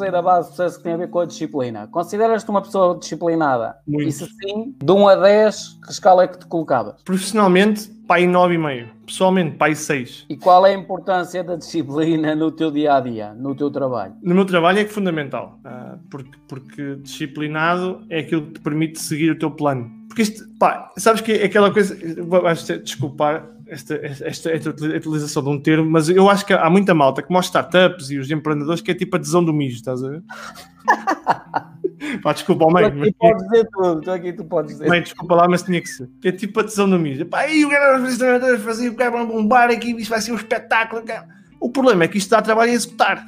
terceira base de sucesso que tem a ver com a disciplina. Consideras-te uma pessoa disciplinada? Muito. E se sim, de 1 a 10, que escala é que te colocavas? Profissionalmente, pai 9,5. Pessoalmente, pai 6. E qual é a importância da disciplina no teu dia a dia, no teu trabalho? No meu trabalho é que fundamental, ah, porque, porque disciplinado é aquilo que te permite seguir o teu plano. Porque isto, pá, sabes que é aquela coisa, vais desculpar, esta, esta, esta, utilização de um termo, mas eu acho que há muita malta, como as startups e os empreendedores, que é tipo a adesão do mijo, estás a ver? Pá, desculpa, oh, mãe. Tu aqui podes dizer tudo, tu aqui tu podes dizer. Mãe, desculpa lá, mas tinha que ser. É tipo a tesão do mijo. Pá, e o cara vai fazer o cara um bar aqui, isto vai ser um espetáculo. O problema é que isto dá trabalho a executar.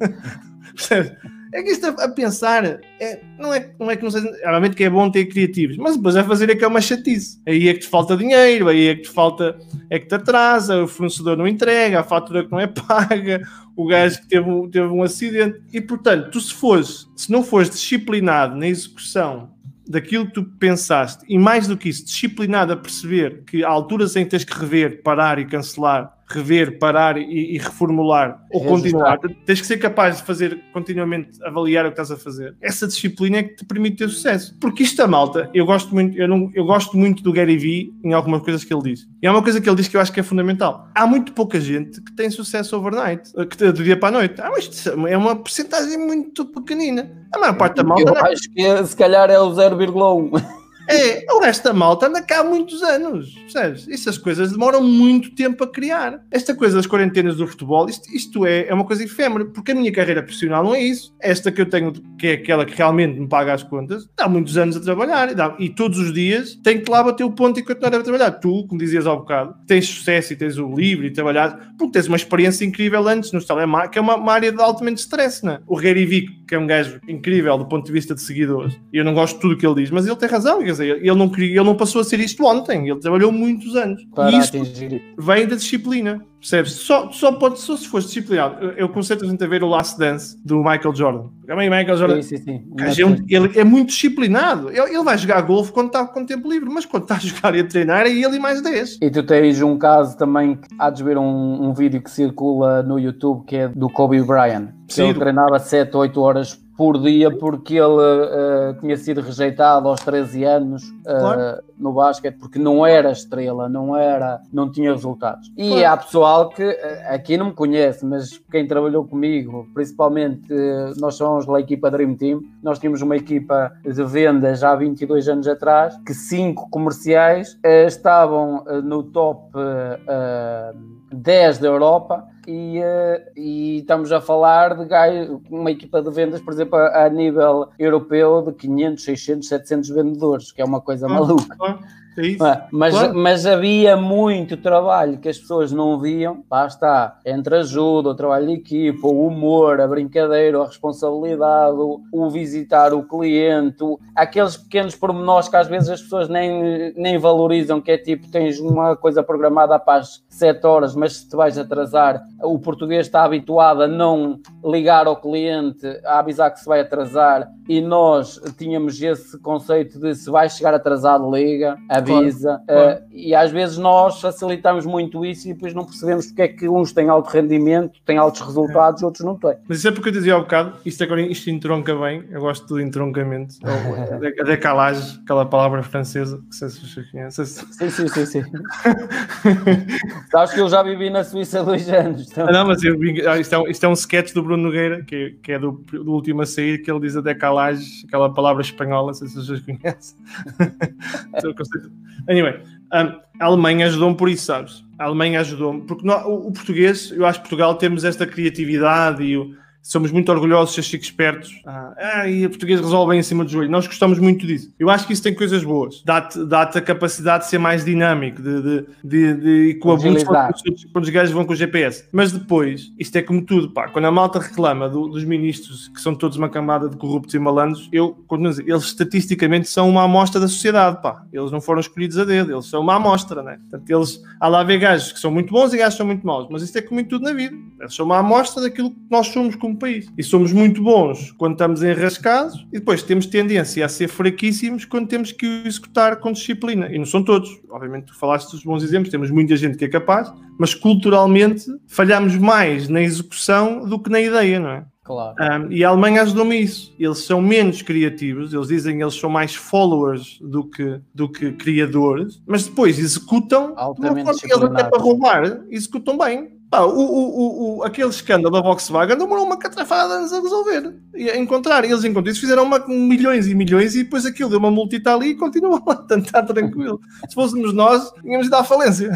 Percebes? É que isto a, pensar é, não, é, não é que não seja. Realmente que é bom ter criativos, mas depois a fazer é que é uma chatice. Aí é que te falta dinheiro, aí é que te falta, é que te atrasa, o fornecedor não entrega, a fatura que não é paga, o gajo que teve, teve um acidente. E portanto, tu se fores, se não fores disciplinado na execução daquilo que tu pensaste, e mais do que isso, disciplinado a perceber que há alturas em que tens que rever, parar e cancelar rever, parar e, e reformular ou continuar. Tens que ser capaz de fazer continuamente avaliar o que estás a fazer. Essa disciplina é que te permite ter sucesso. Porque isto a malta, eu gosto muito, eu, não, eu gosto muito do Gary Vee em algumas coisas que ele diz. E há uma coisa que ele diz que eu acho que é fundamental. Há muito pouca gente que tem sucesso overnight, que do dia para a noite. Ah, mas é uma porcentagem muito pequenina. A maior parte da malta. Eu acho que se calhar é o 0,1. É, o resto da malta anda cá há muitos anos, percebes? Essas coisas demoram muito tempo a criar. Esta coisa das quarentenas do futebol, isto, isto é, é uma coisa efêmera, porque a minha carreira profissional não é isso. Esta que eu tenho, que é aquela que realmente me paga as contas, dá muitos anos a trabalhar e, e todos os dias tenho que lá bater o ponto e continuar a trabalhar. Tu, como dizias há bocado, tens sucesso e tens o livre e trabalhar, porque tens uma experiência incrível antes no telemarketing, que é uma, uma, área de altamente stress, não é? O Gary Vick, que é um gajo incrível do ponto de vista de seguidores, e eu não gosto de tudo o que ele diz, mas ele tem razão, quer dizer, ele não, queria, ele não passou a ser isto ontem, ele trabalhou muitos anos. Para e isto atingir. vem da disciplina, percebes? Só, só, pode, só se fosse disciplinado. Eu, eu conceito a gente a ver o Last Dance do Michael Jordan. Também Michael Jordan sim, sim, sim. É ele é muito disciplinado. Ele, ele vai jogar golfe quando está com tempo livre, mas quando está a jogar e a treinar é ele e mais 10. E tu tens um caso também que há de ver um, um vídeo que circula no YouTube que é do Kobe Bryant. Que ele treinava 7, 8 horas por dia porque ele uh, tinha sido rejeitado aos 13 anos uh, claro. no basquete porque não era estrela, não era, não tinha resultados. E claro. há pessoal que uh, aqui não me conhece, mas quem trabalhou comigo, principalmente nós somos da equipa Dream Team, nós tínhamos uma equipa de vendas há 22 anos atrás que cinco comerciais estavam no top 10 da Europa e, e, estamos a falar de uma equipa de vendas, por exemplo, a, a, nível europeu de 500, 600, 700 vendedores, que é uma coisa maluca. É isso. Mas, claro. mas havia muito trabalho que as pessoas não viam. Lá está, entre ajuda, o trabalho de equipa, o humor, a brincadeira, a responsabilidade, o, visitar o cliente, aqueles pequenos pormenores que às vezes as pessoas nem, nem valorizam, que é tipo, tens uma coisa programada para as 7 horas, mas se te vais atrasar, o português está habituado a não ligar ao cliente, a avisar que se vai atrasar, e nós tínhamos esse conceito de se vai chegar atrasado, liga, avisa. Claro. Uh, e às vezes nós facilitamos muito isso e depois não percebemos porque é que uns têm alto rendimento, têm altos resultados, é. outros não têm. Mas isso é porque eu dizia há um bocado, isto agora isto entronca bem, eu gosto do entroncamento, a decalagem, aquela palavra francesa, que sei se vocês conhecem. Sim, sim, sim, sim. Sabes que eu já vivi na Suíça há dois anos. Então... Não, mas eu, isto, é um, isto é um sketch do Bruno Nogueira, que, que é do, do último a sair, que ele diz a decalagem, aquela palavra espanhola, não sei se vocês conhecem. anyway, a Alemanha ajudou-me por isso, sabes? A Alemanha ajudou-me, porque o, o, português, eu acho que Portugal temos esta criatividade e o somos muito orgulhosos de ser chiques espertos. Ah, ah, e a português resolve bem em cima do joelho. Nós gostamos muito disso. Eu acho que isso tem coisas boas. Dá-te dá a capacidade de ser mais dinâmico, de, de, de, de com a quando os gajos vão com o GPS. Mas depois, isto é como tudo, pá. Quando a malta reclama do, dos ministros, que são todos uma camada de corruptos e malandros, eu, quando dizer, eles estatisticamente são uma amostra da sociedade, pá. Eles não foram escolhidos a dedo, eles são uma amostra, né? Portanto, eles, há lá ver gajos que são muito bons e gajos que são muito maus. Mas isto é como em tudo na vida. Eles são uma amostra daquilo que nós somos como país. E somos muito bons quando estamos enrascados e depois temos tendência a ser fraquíssimos quando temos que executar com disciplina. E não são todos. Obviamente, tu falaste dos bons exemplos, temos muita gente que é capaz, mas culturalmente falhamos mais na execução do que na ideia, não é? Claro. Um, e a Alemanha ajudou-me isso. Eles são menos criativos, eles dizem que eles são mais followers do que, do que criadores, mas depois executam Altamente eles até para roubar, executam bem. Pá, o, o, o, aquele escândalo da Volkswagen demorou uma catrafada anos a resolver e a encontrar. Eles encontram isso, fizeram uma, milhões e milhões e depois aquilo deu uma multita ali e continua lá, está tranquilo. Se fôssemos nós, tínhamos ido à falência.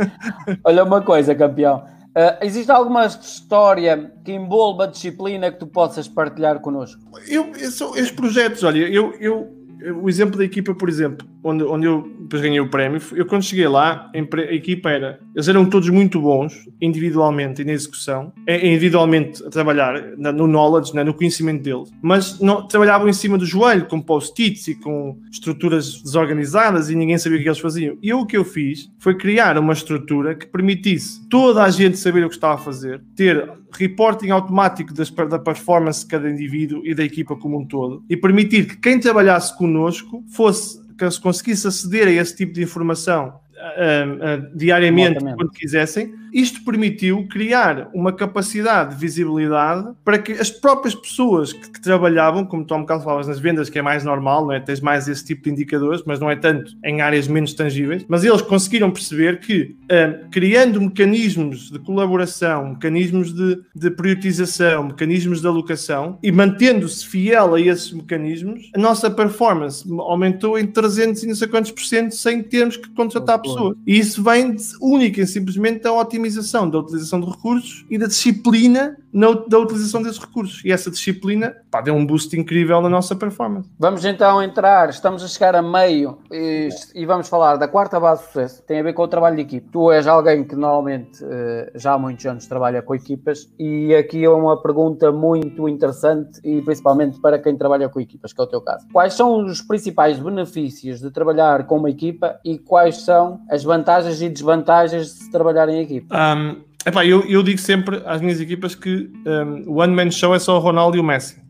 Olha uma coisa, campeão. Uh, existe alguma história que envolva a disciplina que tu possas partilhar connosco? Eu, eu sou, estes projetos, olha, eu, eu, o exemplo da equipa, por exemplo, onde, onde eu depois ganhei o prémio, eu quando cheguei lá, a equipa era, eles eram todos muito bons, individualmente e na execução, é, individualmente a trabalhar no knowledge, né, no conhecimento deles, mas não, trabalhavam em cima do joelho, com post-its e com estruturas desorganizadas e ninguém sabia o que eles faziam. E eu, o que eu fiz foi criar uma estrutura que permitisse toda a gente saber o que estava a fazer, ter reporting automático das, da performance de cada indivíduo e da equipa como um todo, e permitir que quem trabalhasse connosco fosse que se conseguisse aceder a esse tipo de informação uh, uh, diariamente, quando quisessem, isto permitiu criar uma capacidade de visibilidade para que as próprias pessoas que, que trabalhavam, como tu há um bocado falavas nas vendas, que é mais normal, não é? tens mais esse tipo de indicadores, mas não é tanto em áreas menos tangíveis, mas eles conseguiram perceber que, uh, criando mecanismos de colaboração, mecanismos de, de priorização, mecanismos de alocação e mantendo-se fiel a esses mecanismos, a nossa performance aumentou em 300 e não sei quantos por cento sem termos que contratar pessoas. E isso vem de, única e simplesmente da otimização otimização da utilização de recursos e da disciplina na, da utilização desses recursos. E essa disciplina pá, deu um boost incrível na nossa performance. Vamos então entrar, estamos a chegar a meio e, e vamos falar da quarta base de sucesso. Tem a ver com o trabalho de equipe. Tu és alguém que normalmente eh, já há muitos anos trabalha com equipas e aqui é uma pergunta muito interessante e principalmente para quem trabalha com equipas, que é o teu caso. Quais são os principais benefícios de trabalhar com uma equipa e quais são as vantagens e desvantagens de se trabalhar em equipa? Um, epá, eu, eu digo sempre às minhas equipas que um, o One Man Show é só o Ronaldo e o Messi.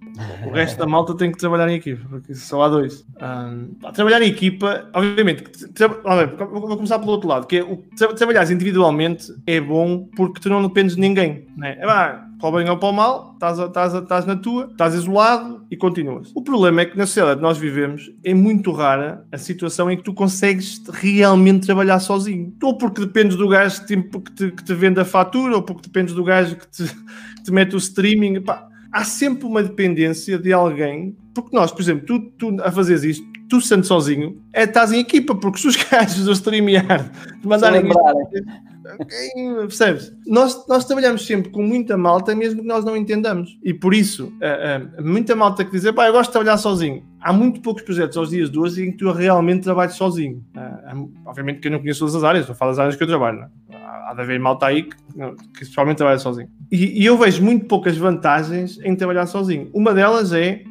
O resto da malta tem que trabalhar em equipa, porque só há dois. Um, trabalhar em equipa, obviamente, vou começar pelo outro lado, que é o trabalhar individualmente é bom porque tu não dependes de ninguém. Né? É bem, para o bem ou para o mal, estás, na tua, estás isolado e continuas. O problema é que na sociedade que nós vivemos é muito rara a situação em que tu consegues realmente trabalhar sozinho. Ou porque dependes do gajo que te, que te vende a fatura, ou porque dependes do gajo que te, que te mete o streaming. Pá, há sempre uma dependência de alguém, porque nós, por exemplo, tu, tu a fazeres isto, tu sendo sozinho, é, estás em equipa, porque se os gajos do StreamYard te mandarem percebes? Nós, nós trabalhamos sempre com muita malta, mesmo que nós não entendamos. E por isso, uh, uh, muita malta que diz, pá, eu gosto de trabalhar sozinho. Há muito poucos projetos aos dias de hoje em que tu realmente trabalhas sozinho. Uh, obviamente que eu não conheço todas as áreas, eu falo das áreas que eu trabalho. Não? É? Há de haver malta aí que, que especialmente trabalha sozinho. E, e, eu vejo muito poucas vantagens em trabalhar sozinho. Uma delas é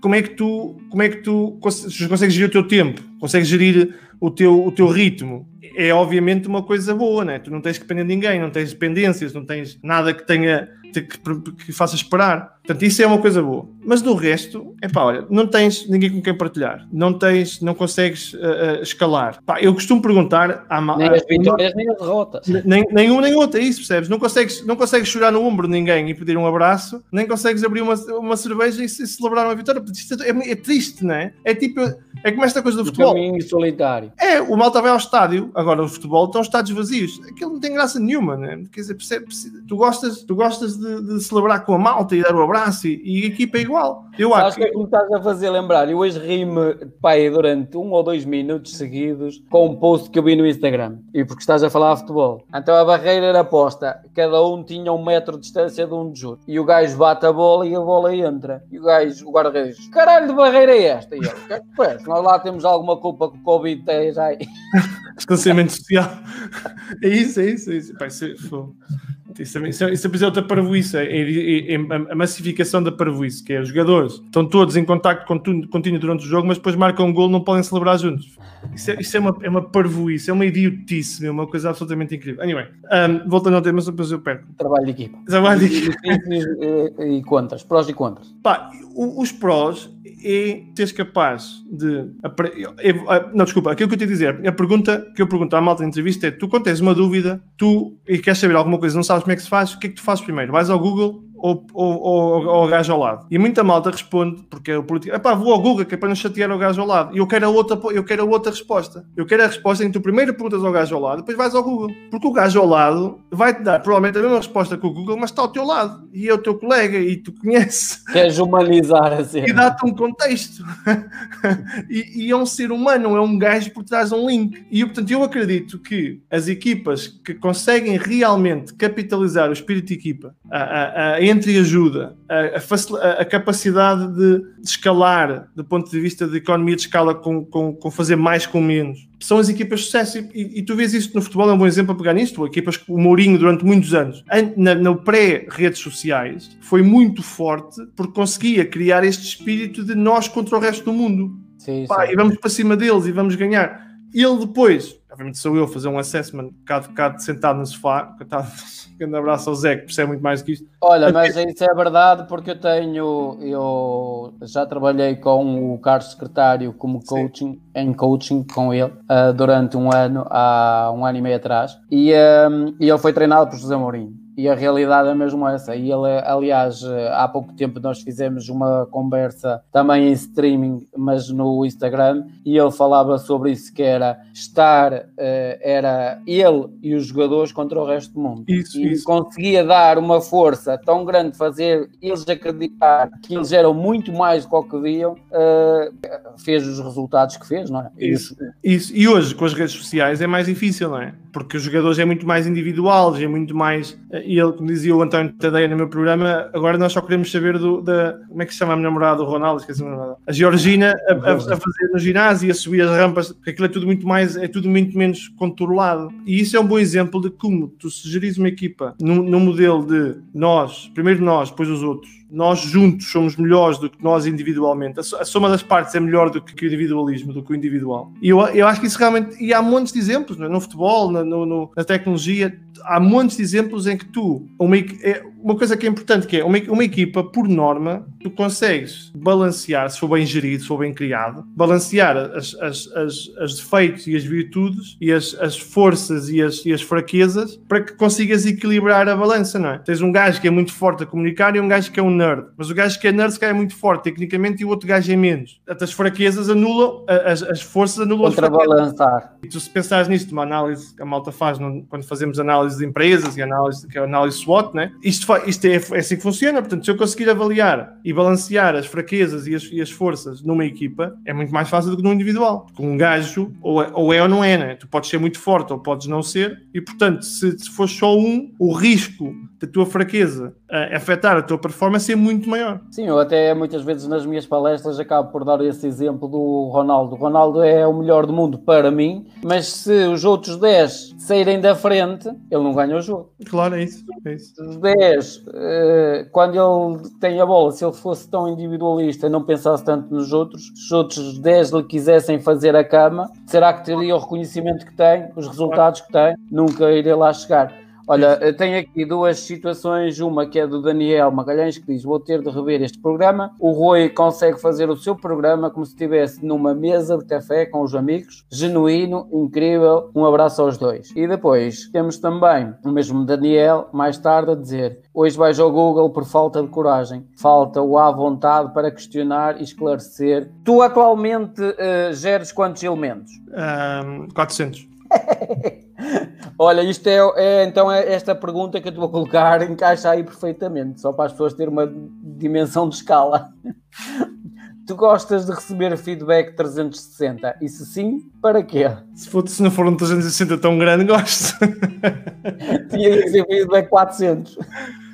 como é que tu, como é que tu consegues gerir o teu tempo, consegues gerir o teu, o teu ritmo é obviamente uma coisa boa, né? Tu não tens que depender de ninguém, não tens dependências, não tens nada que tenha que, que faça esperar. Portanto, isso é uma coisa boa. Mas do resto, é pá, olha, não tens ninguém com quem partilhar, não tens, não consegues uh, uh, escalar. Pá, eu costumo perguntar à Nem as vitórias, nem as derrotas. Nem, nenhuma nem outra, é isso, percebes? Não consegues, não consegues chorar no ombro de ninguém e pedir um abraço, nem consegues abrir uma, uma cerveja e, e celebrar uma vitória. Isto é, é, triste, não é? É tipo, é como esta coisa do o futebol. Caminho solitário. É, o malta vai ao estádio, agora o futebol estão estádios vazios. Aquilo não tem graça nenhuma, né? Quer dizer, percebe, tu gostas, tu gostas de, de celebrar com a malta e dar o um abraço e, e a equipa é igual. Eu acho que é que me estás a fazer lembrar. Eu hoje ri-me, pai, durante um ou dois minutos seguidos com um post que eu vi no Instagram. E porque estás a falar de futebol. Então a barreira era posta. Cada um tinha um metro de distância de um de outro. E o gajo bate a bola e a bola entra. E o gajo, o guarda-redes, diz: caralho de barreira é esta? E o que é que? Nós lá temos alguma culpa que o Covid esteja aí. Distanciamento social. É isso, é isso. É isso. Pai, é, isso, é, isso, é, isso é outra parvoíce, é, é, é, a massificação da parvoíce, que é os jogadores estão todos em contacto contínuo durante o jogo, mas depois marcam um gol não podem celebrar juntos. Isso é, isso é, uma, é uma parvoíce, é uma idiotice, é uma coisa absolutamente incrível. Anyway, um, voltando ao tema, depois eu perco. Trabalho de equipa. Trabalho de equipa. E, e, contras, prós e contras. Pá, os prós é seres capaz de. Não, desculpa, aquilo que eu te dizer, a pergunta que eu pergunto à malta de entrevista é: tu quando tens uma dúvida, tu e queres saber alguma coisa, não sabes como é que se faz, o que é que tu fazes primeiro? Vais ao Google ou, ou, ou, ou ao gajo ao lado? E muita malta responde, porque o político, pá, vou ao Google, que é para não chatear o gajo ao lado. E eu quero a outra, eu quero a outra resposta. Eu quero a resposta em que tu primeiro perguntas ao gajo ao lado, depois vais ao Google. Porque o gajo ao lado vai-te dar provavelmente a mesma resposta que o Google, mas está ao teu lado. E é o teu colega, e tu conheces. Queres humanizar assim. E dá-te um contexto. e, e, é um ser humano, é um gajo por trás de um link. E, portanto, eu acredito que as equipas que conseguem realmente capitalizar o espírito de equipa, a, a, a entreajuda, a, a, capacidade de, de, escalar do ponto de vista de economia de escala com, com, com fazer mais com menos, são as equipas de sucesso. E, e, tu vês isso no futebol, é um bom exemplo a pegar nisto. Equipas que o Mourinho, durante muitos anos, na, pré-redes sociais, foi muito forte porque conseguia criar este espírito de nós contra o resto do mundo. Sim, Pá, sim. E vamos para cima deles e vamos ganhar. Ele depois, obviamente sou eu fazer um assessment, bocado, bocado sentado no sofá, um grande abraço ao Zé, que percebe muito mais do que isto. Olha, mas isso é verdade porque eu tenho, eu já trabalhei com o Carlos Secretário como coaching, Sim. em coaching com ele, uh, durante um ano, há um ano e meio atrás, e, um, e ele foi treinado por José Mourinho e a realidade é mesmo essa. E ele, aliás, há pouco tempo nós fizemos uma conversa também em streaming, mas no Instagram, e ele falava sobre isso que era estar, eh, era ele e os jogadores contra o resto do mundo. Isso, e isso. conseguia dar uma força tão grande, fazer eles acreditar que eles eram muito mais do que viam, eh, fez os resultados que fez, não é? Isso, isso. E hoje, com as redes sociais, é mais difícil, não é? Porque os jogadores é muito mais individual, é muito mais e ele, como dizia o António Tadeia no meu programa, agora nós só queremos saber do, da. Como é que se chama a minha namorada, o Ronaldo? Esqueci a Georgina a, a, a, fazer no ginásio, a subir as rampas, porque aquilo é tudo muito mais, é tudo muito menos controlado. E isso é um bom exemplo de como tu sugeris uma equipa num, num modelo de nós, primeiro nós, depois os outros nós juntos somos melhores do que nós individualmente. A soma das partes é melhor do que o individualismo, do que o individual. E eu, eu acho que isso realmente. E há montes de exemplos, é? no futebol, no, no, na tecnologia, há montes de exemplos em que tu. Uma, é, uma coisa que é importante que é uma, uma equipa, por norma, tu consegues balancear, se for bem gerido, se for bem criado, balancear as, as, as, as defeitos e as virtudes e as, as forças e as, e as fraquezas para que consigas equilibrar a balança, não é? Tens um gajo que é muito forte a comunicar e um gajo que é um nerd, mas o gajo que é nerd se calhar é muito forte tecnicamente e o outro gajo é menos. As fraquezas anulam, as, as forças anulam as fraquezas. E tu se pensares nisto, uma análise que a malta faz quando fazemos análise de empresas e análise, que é análise SWOT, né? isto isto é, é assim que funciona. Portanto, se eu conseguir avaliar e balancear as fraquezas e as, e as forças numa equipa, é muito mais fácil do que num individual. Porque um gajo, ou é, ou é ou não é, né? Tu podes ser muito forte ou podes não ser, e portanto, se, se for só um, o risco da tua fraqueza uh, afetar a tua performance é muito maior. Sim, eu até muitas vezes nas minhas palestras acabo por dar esse exemplo do Ronaldo. O Ronaldo é o melhor do mundo para mim, mas se os outros 10 saírem da frente, ele não ganha o jogo. Claro, é isso. É isso. Os 10, uh, eh, quando ele tem a bola, se ele fosse tão individualista e não pensasse tanto nos outros, se os outros 10 lhe quisessem fazer a cama, será que teria o reconhecimento que tem, os resultados que tem? Nunca iria lá chegar. Olha, tenho aqui duas situações. Uma que é do Daniel Magalhães, que diz: Vou ter de rever este programa. O Rui consegue fazer o seu programa como se estivesse numa mesa de café com os amigos. Genuíno, incrível. Um abraço aos dois. E depois temos também o mesmo Daniel, mais tarde, a dizer: Hoje vais ao Google por falta de coragem. Falta o à vontade para questionar e esclarecer. Tu atualmente uh, geres quantos elementos? Um, 400. Olha, isto é, é, então é esta pergunta que eu te vou colocar encaixa aí perfeitamente, só para as pessoas terem uma dimensão de escala. Tu gostas de receber feedback 360? E se sim, para quê? Se, for, se não for um 360 tão grande, gosto. Tinha que ser feedback 400.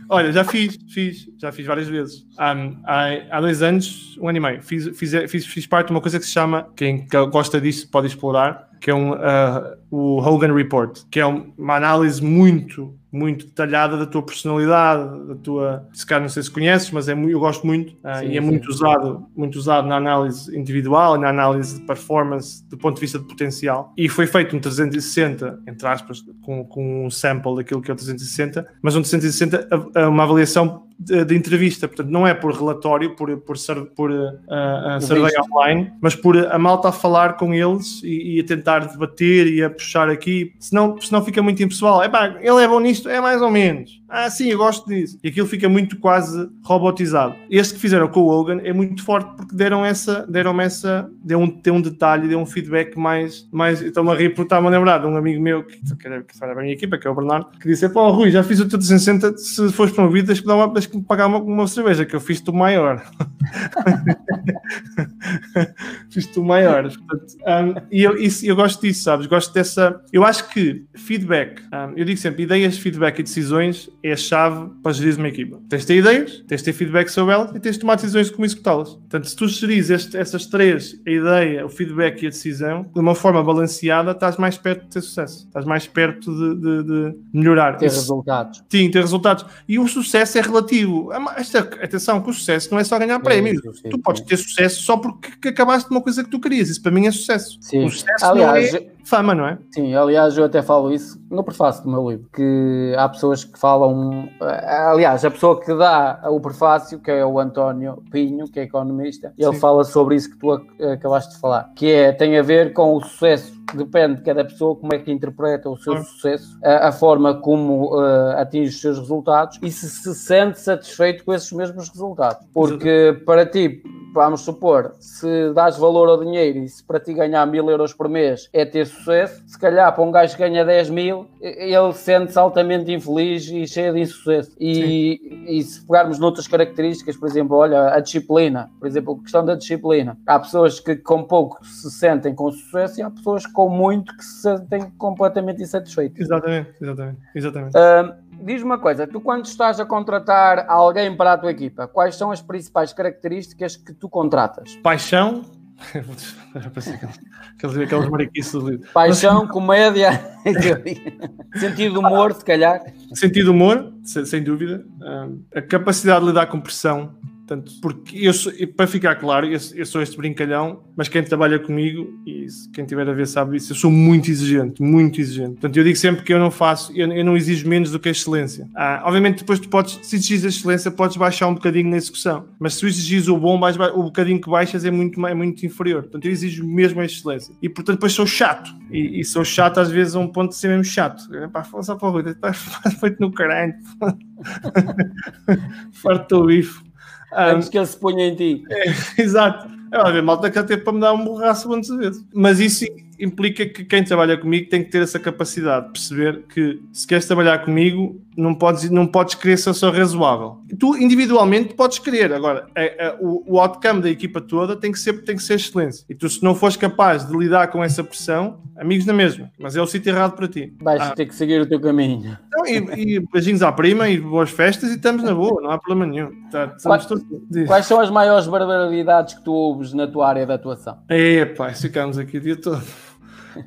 Olha, já fiz, fiz, já fiz várias vezes. Um, há, há dois anos, um ano e meio, fiz, fiz, fiz, fiz parte de uma coisa que se chama, quem gosta disso pode explorar, que é um, uh, o Hogan Report, que é uma análise muito, muito detalhada da tua personalidade, da tua, se calhar não sei se conheces, mas é, eu gosto muito uh, sim, e é sim. muito usado, muito usado na análise individual, na análise de performance, do ponto de vista de potencial. E foi feito um 360, entre aspas, com, com um sample daquilo que é o 360, mas um 360 é uma avaliação de, de, entrevista, portanto, não é por relatório, por, por, por uh, uh, survey online, mas por a malta a falar com eles e, e, a tentar debater e a puxar aqui, senão, senão fica muito impessoal. É pá, ele é bom nisto, é mais ou menos. Ah, sim, eu gosto disso. E aquilo fica muito quase robotizado. Este que fizeram com o Hogan é muito forte porque deram essa, deram essa, deu um, deu um detalhe, deu um feedback mais, mais. Estou-me a rir porque estava a lembrar de um amigo meu que, que, trabalha para a minha equipa, que é o Bernardo, que disse: Pô, Rui, já fiz o teu 360, se fores promovido, tens que, uma, tens que pagar uma, uma cerveja, que eu fiz-te o maior. fiz-te o maior. Portanto, um, e eu, isso, eu gosto disso, sabes? Gosto dessa. Eu acho que feedback, um, eu digo sempre, ideias, feedback e decisões é a chave para gerir uma equipa. Tens de ter ideias, tens de ter feedback sobre elas e tens de tomar decisões de como executá-las. Portanto, se tu geris este, essas três, a ideia, o feedback e a decisão, de uma forma balanceada, estás mais perto de ter sucesso. Estás mais perto de, de, de melhorar. Ter Isso, resultados. Sim, ter resultados. E o sucesso é relativo. Esta, atenção, que o sucesso não é só ganhar é, prémios. tu podes ter sucesso só porque acabaste de uma coisa que tu querias. Isso para mim é sucesso. Sim. O sucesso Aliás, não é fama, não é? Sim, aliás, eu até falo isso no prefácio do meu livro, que há pessoas que falam. Aliás, a pessoa que dá o prefácio, que é o António Pinho, que é economista, ele Sim. fala sobre isso que tu acabaste de falar, que é, tem a ver com o sucesso depende de cada pessoa como é que interpreta o seu sucesso, a, a forma como uh, atinge os seus resultados e se se sente satisfeito com esses mesmos resultados. Porque para ti, vamos supor, se dás valor ao dinheiro e se para ti ganhar mil euros por mês é ter sucesso, se calhar para um gajo que ganha 10 mil, ele sente-se altamente infeliz e cheio de insucesso. E, e, se pegarmos noutras características, por exemplo, olha, a disciplina, por exemplo, a questão da disciplina. Há pessoas que com pouco se sentem com sucesso e há pessoas com muito que se sentem completamente insatisfeitos. Exatamente, exatamente, exatamente. Diz uma coisa, tu quando estás a contratar alguém para a tua equipa, quais são as principais características que tu contratas? Paixão. aqueles, aqueles mariquices do livro. Paixão, Mas, comédia, sentido de humor, se calhar. Sentido de humor, sem dúvida. a capacidade de lidar com pressão Portanto, porque eu sou, para ficar claro, eu, sou este brincalhão, mas quem trabalha comigo, e quem tiver a ver sabe isso, eu sou muito exigente, muito exigente. Portanto, eu digo sempre que eu não faço, eu, eu não exijo menos do que a excelência. Ah, obviamente, depois tu podes, se exigires a excelência, podes baixar um bocadinho na execução, mas se tu o bom, mais, o bocadinho que baixas é muito, é muito inferior. Portanto, eu exijo mesmo a excelência. E, portanto, depois sou chato. E, e sou chato às vezes a um ponto de ser mesmo chato. Pá, só para o Rui, estás feito no caralho. Farto o bife. Antes que ele se ponha em ti. É, exato. É, ver malta que até para me dar um borraço muitas vezes. Mas isso implica que quem trabalha comigo tem que ter essa capacidade de perceber que se queres trabalhar comigo, não podes, não podes querer ser só razoável. Tu individualmente podes querer, agora é, é, o, o outcome da equipa toda tem que, ser, tem que ser excelência. E tu, se não fores capaz de lidar com essa pressão, amigos na mesma, mas é o sítio errado para ti. Vais ah. ter que seguir o teu caminho. Então, e, e beijinhos à prima e boas festas e estamos na boa, não há problema nenhum. Tá, quais, quais, são as maiores barbaridades que tu ouves na tua área de atuação? É, pá, ficamos aqui o dia todo.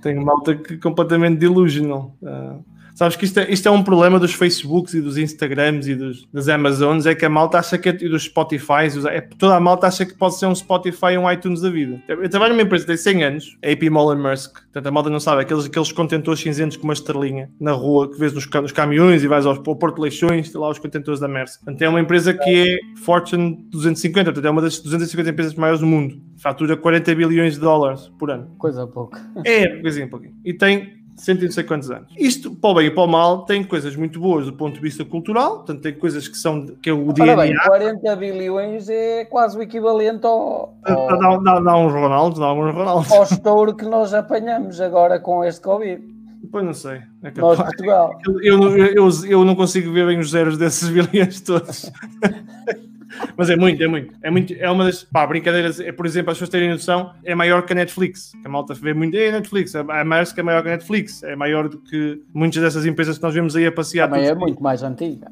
Tenho malta que completamente delusional. Uh, Sabes que isto é, isto é um problema dos Facebooks e dos Instagrams e dos, das Amazons, é que a malta acha que é, e dos Spotify, é, toda a malta acha que pode ser um Spotify e um iTunes da vida. Eu trabalho numa empresa que tem 100 anos, a AP Mullen Musk, portanto a malta não sabe, aqueles, aqueles contentores cinzentos com uma estrelinha na rua que vês nos, nos caminhões e vais aos, ao Porto Leixões, lá os contentores da Maersk. Portanto é uma empresa que é Fortune 250, portanto é uma das 250 empresas maiores do mundo. Fatura 40 bilhões de dólares por ano. Coisa pouca. É, coisinha pouquinho. E tem cento e não sei quantos anos. Isto, para o bem e para o mal, tem coisas muito boas do ponto de vista cultural, portanto, tem coisas que são que é o dia a dia. 40 bilhões é quase o equivalente ao. ao dá, dá, dá uns Ronaldos, dá uns Ronaldos. Ao estouro que nós apanhamos agora com este Covid. Pois não sei. É nós, Portugal. Eu, eu, eu, eu, não consigo ver bem os zeros desses bilhões todos. Mas é muito, é muito. É, muito, é uma das pá, brincadeiras. É, por exemplo, as pessoas terem noção, é maior que a Netflix. A malta vê muito. É a Netflix. A Maersk é maior que a Netflix. É maior do que muitas dessas empresas que nós vemos aí a passear. Também é muito mais antiga.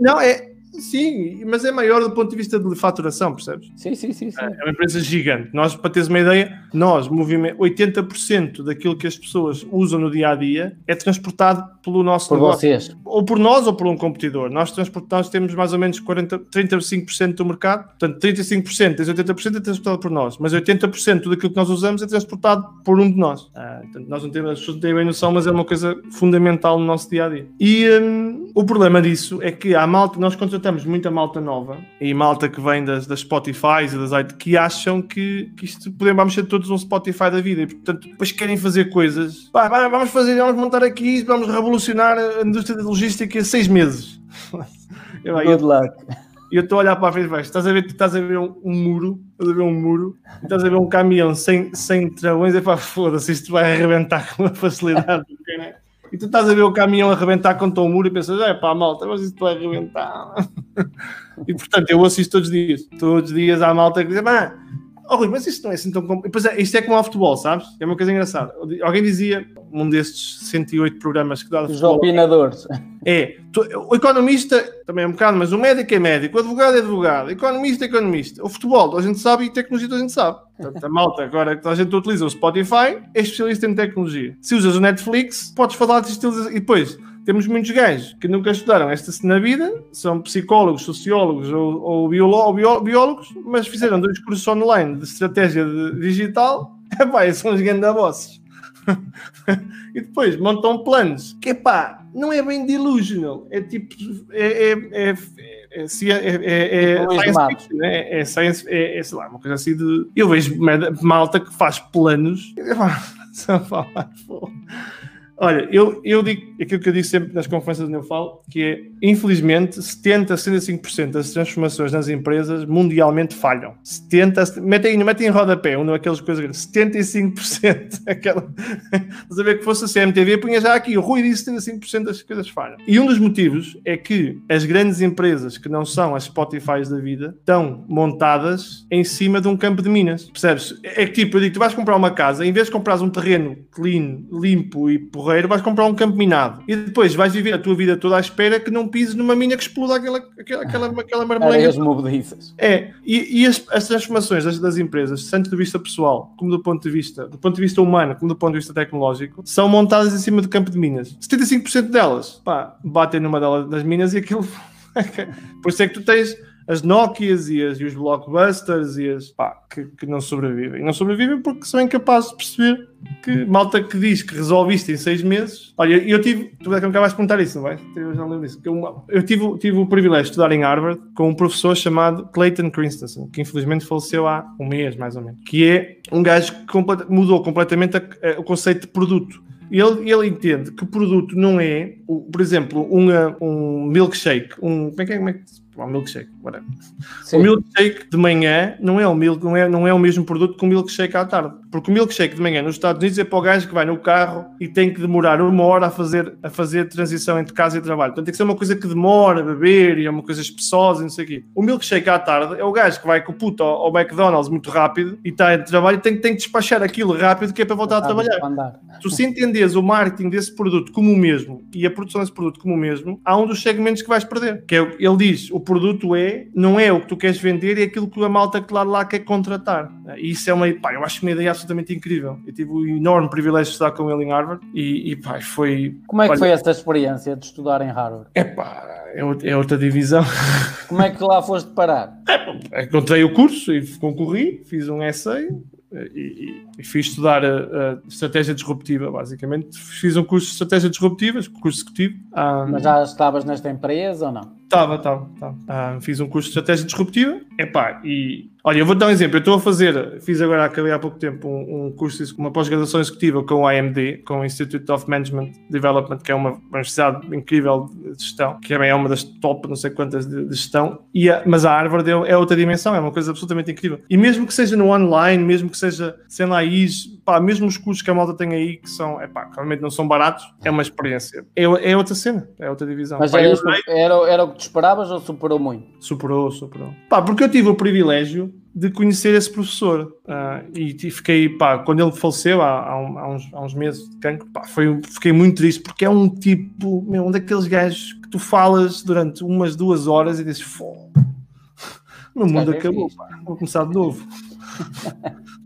Não, é, Sim, mas é maior do ponto de vista de faturação, percebes? Sim, sim, sim. sim. É uma empresa gigante. Nós, para teres uma ideia, nós, 80% daquilo que as pessoas usam no dia a dia é transportado pelo nosso por negócio. vocês. Ou por nós ou por um competidor. Nós transportamos, temos mais ou menos 40, 35% do mercado. Portanto, 35%, 80% é transportado por nós. Mas 80% daquilo que nós usamos é transportado por um de nós. Ah, portanto, nós não temos, as pessoas não têm bem noção, mas é uma coisa fundamental no nosso dia a dia. E hum, o problema disso é que há malta, nós contratamos tratamos muita malta nova e malta que vem das, das Spotify e das IT que acham que, que isto podemos vamos ser todos um Spotify da vida e portanto depois querem fazer coisas. Pá, vamos fazer, vamos montar aqui, vamos revolucionar a indústria da logística em seis meses. Eu, Good eu, luck. E eu estou a olhar para a frente e vais, estás a ver, estás a ver um, um, muro, estás a ver um muro, estás a ver um caminhão sem, sem travões, e pá, foda-se, isto vai arrebentar com uma facilidade. Né? E tu estás a ver o caminhão arrebentar contra o muro e pensas, é pá, malta, mas isto vai arrebentar. e portanto, eu assisto todos os dias, todos os dias há malta que diz, mano Oh, Rui, mas isto não é assim tão complicado. Pois é, isto é como ao futebol, sabes? É uma coisa engraçada. Alguém dizia, num destes 108 programas que dá Os futebol, opinadores. É, o economista também é um bocado, mas o médico é médico, o advogado é advogado, o economista é economista. O futebol, a gente sabe e tecnologia a gente sabe. Portanto, a malta, agora que a gente utiliza o Spotify, é especialista em tecnologia. Se usas o Netflix, podes falar de estilos e depois temos muitos gajos que nunca estudaram esta na vida, são psicólogos, sociólogos ou, ou, biolo, biólogos, mas fizeram dois cursos online de estratégia de digital, epá, são os gandabosses. e depois montam planos que, pá, não é bem delusional, é tipo, é, é, é, é, é, é science fiction, é, é science, é, é, sei lá, uma coisa assim de... Eu vejo malta que faz planos, epá, só falar, Olha, eu, eu digo aquilo que eu digo sempre nas conferências onde eu falo, que é, infelizmente, 70% a 75% das transformações nas empresas mundialmente falham. 70%, metem, metem em rodapé, uma daquelas coisas, 75%, aquela, a ver que fosse a CMTV, punha já aqui, o Rui disse 75% das coisas falham. E um dos motivos é que as grandes empresas, que não são as Spotify da vida, estão montadas em cima de um campo de minas, percebes? É que tipo, eu digo, tu vais comprar uma casa, em vez de comprares um terreno clean, limpo e porreiro, vais comprar um campo minado e depois vais viver a tua vida toda à espera que não pises numa mina que exploda aquela, aquela, aquela, aquela marmelada. É, e, e as, as, transformações das, das, empresas, tanto do vista pessoal como do ponto de vista, do ponto de vista humano, como do ponto de vista tecnológico, são montadas em cima do campo de minas. 75% delas, pá, batem numa delas, das minas e aquilo. Por isso é que tu tens as Nokias e, as, e os blockbusters e as pá, que, que, não sobrevivem. Não sobrevivem porque são incapazes de perceber que malta que diz que resolviste em seis meses. Olha, eu tive, tu vai acabar de perguntar isso, não vai? Eu já lembro disso. Eu, eu tive, tive o privilégio de estudar em Harvard com um professor chamado Clayton Christensen, que infelizmente faleceu há um mês mais ou menos, que é um gajo que mudou completamente a, a, o conceito de produto. Ele, ele entende que o produto não é, por exemplo, um, um milkshake, um. Como é que é? Como é que um milkshake, whatever. O milkshake de manhã não é, o milk, não, é, não é o mesmo produto que o milkshake à tarde. Porque o milkshake de manhã nos Estados Unidos é para o gajo que vai no carro e tem que demorar uma hora a fazer a fazer transição entre casa e trabalho. Portanto, tem que ser uma coisa que demora a beber e é uma coisa espessosa e não sei o quê. O milkshake à tarde é o gajo que vai com o puto ao, ao McDonald's muito rápido e está em trabalho e tem, tem que despachar aquilo rápido que é para voltar a trabalhar. Tu se entendes o marketing desse produto como o mesmo e a produção desse produto como o mesmo, há um dos segmentos que vais perder. Que é, ele diz, o produto é, não é o que tu queres vender, é aquilo que a malta que lá, lá quer contratar. E isso é uma, pá, eu acho uma ideia absolutamente incrível. Eu tive o enorme privilégio de estudar com ele em Harvard e, e pá, foi... Como é que olha, foi essa experiência de estudar em Harvard? É pá, é, outra divisão. Como é que lá foste parar? É, encontrei o curso e concorri, fiz um essay, e, e, fiz estudar a, a, estratégia disruptiva, basicamente. Fiz um curso de estratégia disruptiva, curso executivo. Um, Mas já estavas nesta empresa ou não? Estava, estava. Um, fiz um curso de estratégia disruptiva. Epá, e olha, eu vou dar um exemplo. Eu estou a fazer, fiz agora, acabei há pouco tempo, um, um curso, uma pós-graduação executiva com o IMD, com o Institute of Management Development, que é uma universidade incrível de gestão, que também é uma das top, não sei quantas de, de gestão. E a, mas a Harvard é, é outra dimensão, é uma coisa absolutamente incrível. E mesmo que seja no online, mesmo que seja sem lá pá, mesmo os custos que a malta tem aí, que são, é pá, realmente não são baratos, é uma experiência. É, é outra cena, é outra divisão. Mas pá, era, era, era, o que te esperavas ou superou muito? Superou, superou. Pá, porque eu tive o privilégio de conhecer esse professor uh, e, e, fiquei, pá, quando ele faleceu há, há, um, há, uns, há uns, meses de cancro, pá, foi, fiquei muito triste porque é um tipo, meu, um daqueles gajos que tu falas durante umas duas horas e dizes, o meu mundo acabou, pá, vou começar de novo.